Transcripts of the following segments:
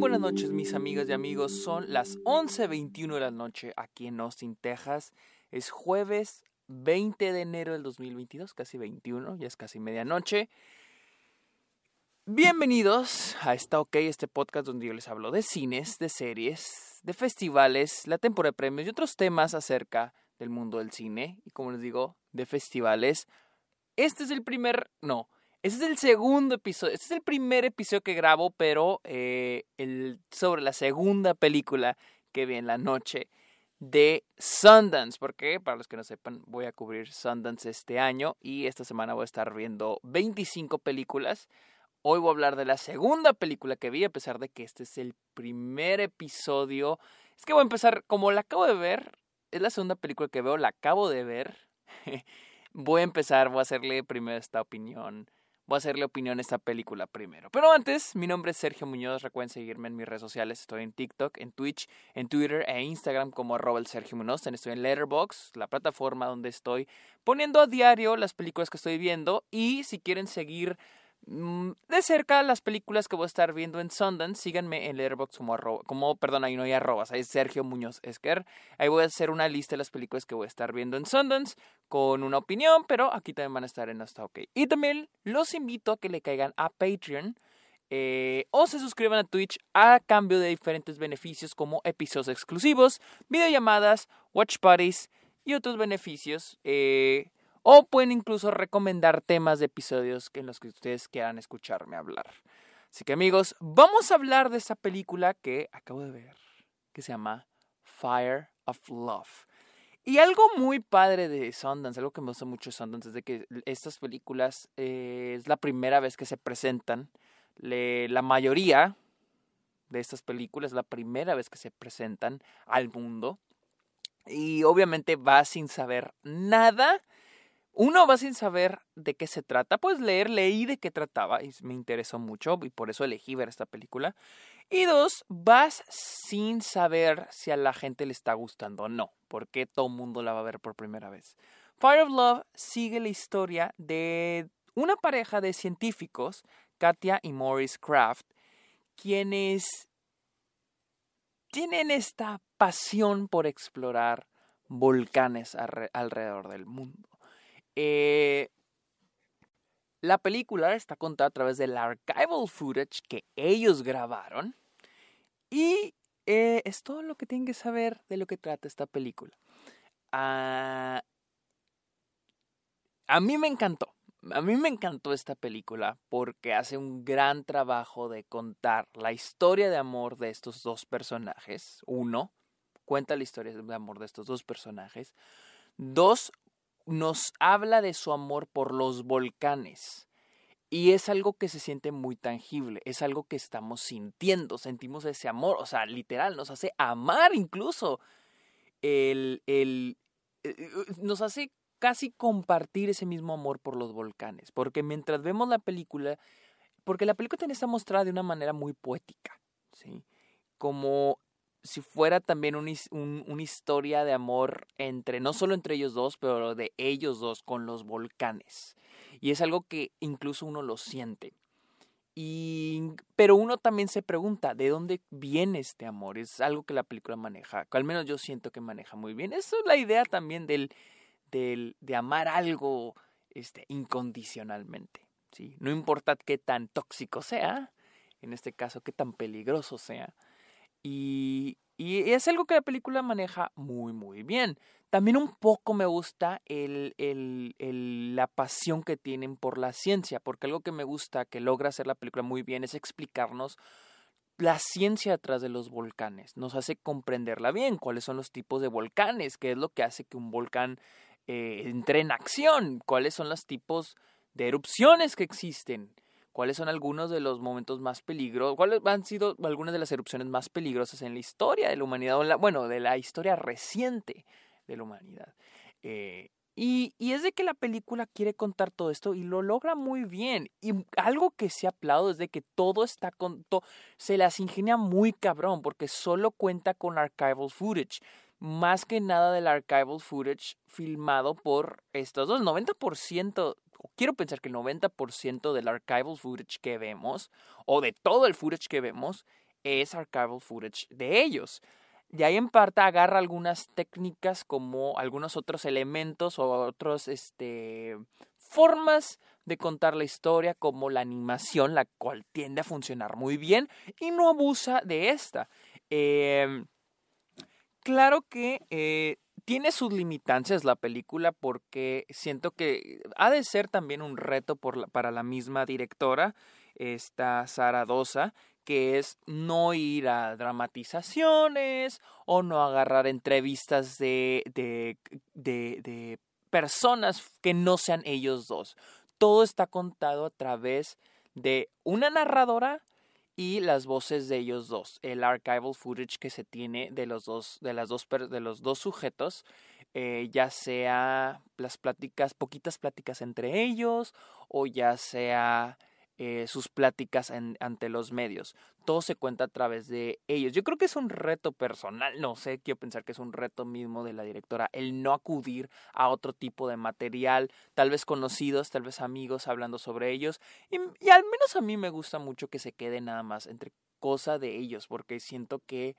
buenas noches mis amigas y amigos, son las 11.21 de la noche aquí en Austin, Texas. Es jueves 20 de enero del 2022, casi 21, ya es casi medianoche. Bienvenidos a Está OK, este podcast donde yo les hablo de cines, de series, de festivales, la temporada de premios y otros temas acerca del mundo del cine y como les digo, de festivales. Este es el primer, no, este es el segundo episodio, este es el primer episodio que grabo, pero eh, sobre la segunda película que vi en la noche de Sundance, porque para los que no sepan, voy a cubrir Sundance este año y esta semana voy a estar viendo 25 películas. Hoy voy a hablar de la segunda película que vi, a pesar de que este es el primer episodio. Es que voy a empezar, como la acabo de ver, es la segunda película que veo, la acabo de ver. voy a empezar, voy a hacerle primero esta opinión voy a hacerle opinión a esta película primero. Pero antes, mi nombre es Sergio Muñoz. Recuerden seguirme en mis redes sociales. Estoy en TikTok, en Twitch, en Twitter e Instagram como el Sergio Muñoz. Estoy en Letterboxd, la plataforma donde estoy poniendo a diario las películas que estoy viendo. Y si quieren seguir de cerca las películas que voy a estar viendo en Sundance. Síganme en Letterboxd como arroba, como, perdón, ahí no hay arrobas, es Sergio Muñoz Esquer. Ahí voy a hacer una lista de las películas que voy a estar viendo en Sundance con una opinión, pero aquí también van a estar en Hasta OK. Y también los invito a que le caigan a Patreon. Eh, o se suscriban a Twitch a cambio de diferentes beneficios como episodios exclusivos, videollamadas, watch parties y otros beneficios. Eh, o pueden incluso recomendar temas de episodios en los que ustedes quieran escucharme hablar. Así que amigos, vamos a hablar de esta película que acabo de ver, que se llama Fire of Love. Y algo muy padre de Sundance, algo que me gusta mucho de Sundance, es de que estas películas eh, es la primera vez que se presentan. la mayoría de estas películas es la primera vez que se presentan al mundo. Y obviamente va sin saber nada uno va sin saber de qué se trata, pues leer, leí de qué trataba y me interesó mucho y por eso elegí ver esta película. Y dos, vas sin saber si a la gente le está gustando o no, porque todo el mundo la va a ver por primera vez. Fire of Love sigue la historia de una pareja de científicos, Katia y Maurice Kraft, quienes tienen esta pasión por explorar volcanes alrededor del mundo. Eh, la película está contada a través del archival footage que ellos grabaron. Y eh, es todo lo que tienen que saber de lo que trata esta película. Ah, a mí me encantó. A mí me encantó esta película porque hace un gran trabajo de contar la historia de amor de estos dos personajes. Uno, cuenta la historia de amor de estos dos personajes. Dos, nos habla de su amor por los volcanes. Y es algo que se siente muy tangible, es algo que estamos sintiendo, sentimos ese amor, o sea, literal, nos hace amar incluso. El, el, eh, eh, nos hace casi compartir ese mismo amor por los volcanes, porque mientras vemos la película, porque la película también está mostrada de una manera muy poética, ¿sí? Como si fuera también una historia de amor entre, no solo entre ellos dos, pero de ellos dos con los volcanes. Y es algo que incluso uno lo siente. Y, pero uno también se pregunta, ¿de dónde viene este amor? Es algo que la película maneja, al menos yo siento que maneja muy bien. Eso es la idea también del, del, de amar algo este, incondicionalmente. ¿sí? No importa qué tan tóxico sea, en este caso, qué tan peligroso sea y, y es algo que la película maneja muy, muy bien. También un poco me gusta el, la pasión que tienen por la ciencia, porque algo que me gusta, que logra hacer la película muy bien, es explicarnos la ciencia detrás de los volcanes. Nos hace comprenderla bien, cuáles son los tipos de volcanes, qué es lo que hace que un volcán eh, entre en acción, cuáles son los tipos de erupciones que existen cuáles son algunos de los momentos más peligrosos, cuáles han sido algunas de las erupciones más peligrosas en la historia de la humanidad, bueno, de la historia reciente de la humanidad. Eh, y, es de que la película quiere contar todo esto y lo logra muy bien. Y algo que se aplaudo es de que todo está con... se las ingenia muy cabrón porque solo cuenta con archival footage. Más que nada del archival footage filmado por estos dos. 90% quiero pensar que el 90% del archival footage que vemos, o de todo el footage que vemos, es archival footage de ellos. De ahí en parte agarra algunas técnicas como algunos otros elementos o otros este, formas de contar la historia como la animación, la cual tiende a funcionar muy bien y no abusa de esta. Em, claro que eh, tiene sus limitancias la película porque siento que ha de ser también un reto para la misma directora, esta Sara Dosa, que es no ir a dramatizaciones o no agarrar entrevistas de, de, de, de personas que no sean ellos dos. Todo está contado a través de una narradora y las voces de ellos dos, el archival footage que se tiene de los dos, de las dos, de los dos sujetos, eh, ya sea las pláticas, poquitas pláticas entre ellos, o ya sea eh, sus pláticas ante los medios. Todo se cuenta a través de ellos. Yo creo que es un reto personal, no sé, quiero pensar que es un reto mismo de la directora, el no acudir a otro tipo de material, tal vez conocidos, tal vez amigos hablando sobre ellos. Y, al menos a mí me gusta mucho que se quede nada más entre cosa de ellos, porque siento que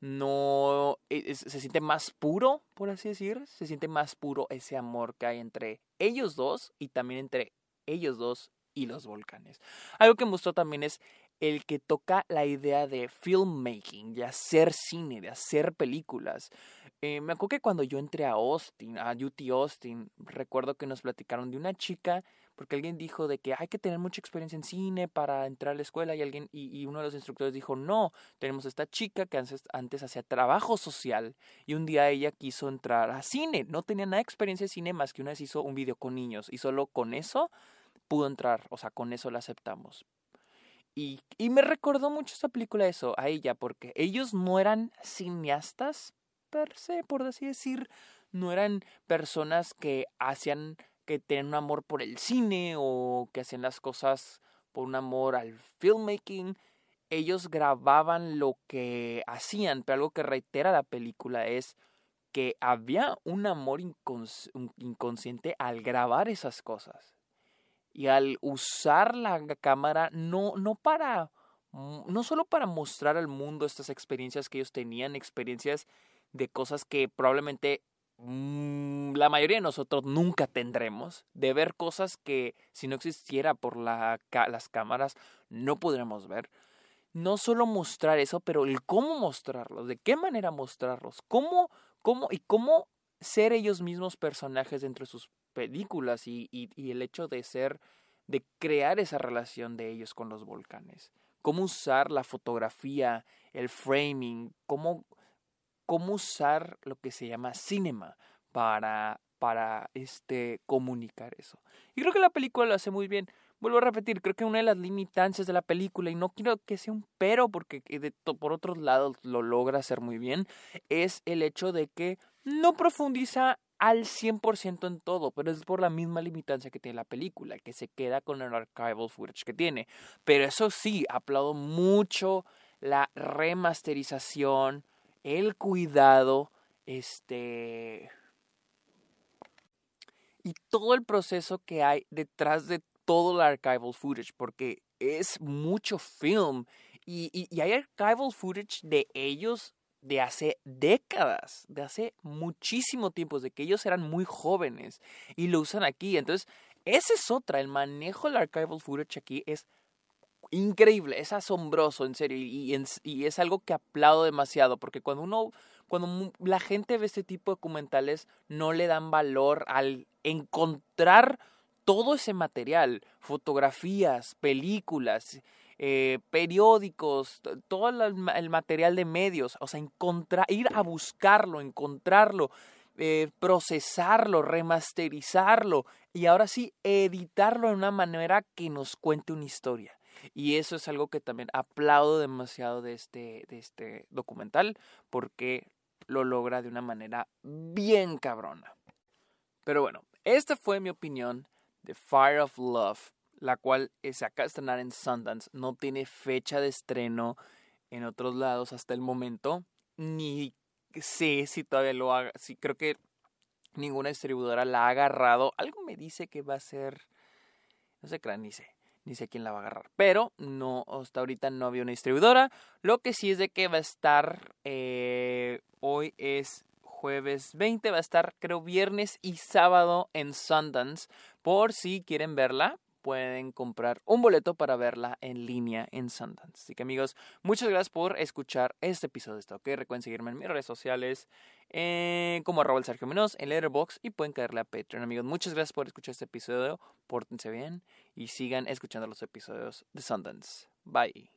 no e, se siente más puro, por así decir, se siente más puro ese amor que hay entre ellos dos y también entre ellos dos y los volcanes. Algo que me gustó también es el que toca la idea de filmmaking, de hacer cine, de hacer películas. Eh, me acuerdo que cuando yo entré a Austin, a UT Austin, recuerdo que nos platicaron de una chica, porque alguien dijo de que hay que tener mucha experiencia en cine para entrar a la escuela y alguien y, uno de los instructores dijo no, tenemos esta chica que antes, antes hacía trabajo social y un día ella quiso entrar a cine, no tenía nada de experiencia en cine más que una vez hizo un video con niños y solo con eso pudo entrar, o sea, con eso la aceptamos. Y, y me recordó mucho esa película eso, a ella, porque ellos no eran cineastas per se, por así decir, no eran personas que hacían, que tenían un amor por el cine o que hacían las cosas por un amor al filmmaking. Ellos grababan lo que hacían, pero algo que reitera la película es que había un amor inconsciente al grabar esas cosas y al usar la cámara no, no para, no solo para mostrar al mundo estas experiencias que ellos tenían, experiencias de cosas que probablemente mm, la mayoría de nosotros nunca tendremos, de ver cosas que si no existiera por la, las cámaras no podremos ver. No solo mostrar eso, pero el cómo mostrarlos, de qué manera mostrarlos, cómo, cómo y cómo ser ellos mismos personajes dentro de sus películas y, el hecho de ser, de crear esa relación de ellos con los volcanes. Cómo usar la fotografía, el framing, cómo, cómo usar lo que se llama cinema para, para este, comunicar eso. Y creo que la película lo hace muy bien. Vuelvo a repetir, creo que una de las limitancias de la película, y no quiero que sea un pero, porque de, por otros lados lo logra hacer muy bien, es el hecho de que no profundiza al 100% en todo, pero es por la misma limitancia que tiene la película, que se queda con el archival footage que tiene. Pero eso sí, aplaudo mucho la remasterización, el cuidado, este... Y todo el proceso que hay detrás de todo el archival footage, porque es mucho film. Y, y, y hay archival footage de ellos de hace décadas, de hace muchísimo tiempo, de que ellos eran muy jóvenes y lo usan aquí. Entonces, esa es otra, el manejo del archival footage aquí es increíble, es asombroso, en serio, y, es algo que aplaudo demasiado, porque cuando uno, cuando la gente ve este tipo de documentales, no le dan valor al encontrar todo ese material, fotografías, películas, eh, periódicos, todo el material de medios, o sea, encontrar, ir a buscarlo, encontrarlo, eh, procesarlo, remasterizarlo y ahora sí editarlo de una manera que nos cuente una historia. Y eso es algo que también aplaudo demasiado de este, de este documental porque lo logra de una manera bien cabrona. Pero bueno, esta fue mi opinión de Fire of Love la cual se acaba de estrenar en Sundance, no tiene fecha de estreno en otros lados hasta el momento, ni sé si todavía lo haga, sí creo que ninguna distribuidora la ha agarrado, algo me dice que va a ser, no sé, ni sé, ni sé quién la va a agarrar. Pero no, hasta ahorita no había una distribuidora. Lo que sí es de que va a estar, eh, hoy es jueves 20, va a estar creo viernes y sábado en Sundance. Por si quieren verla, pueden comprar un boleto para verla en línea en Sundance. Así que amigos, muchas gracias por escuchar este episodio de esto, ¿ok? Recuerden seguirme en mis redes sociales eh, como arroba el Sergio Menos, en Letterboxd y pueden caerle a Patreon, amigos. Muchas gracias por escuchar este episodio, pórtense bien y sigan escuchando los episodios de Sundance. Bye.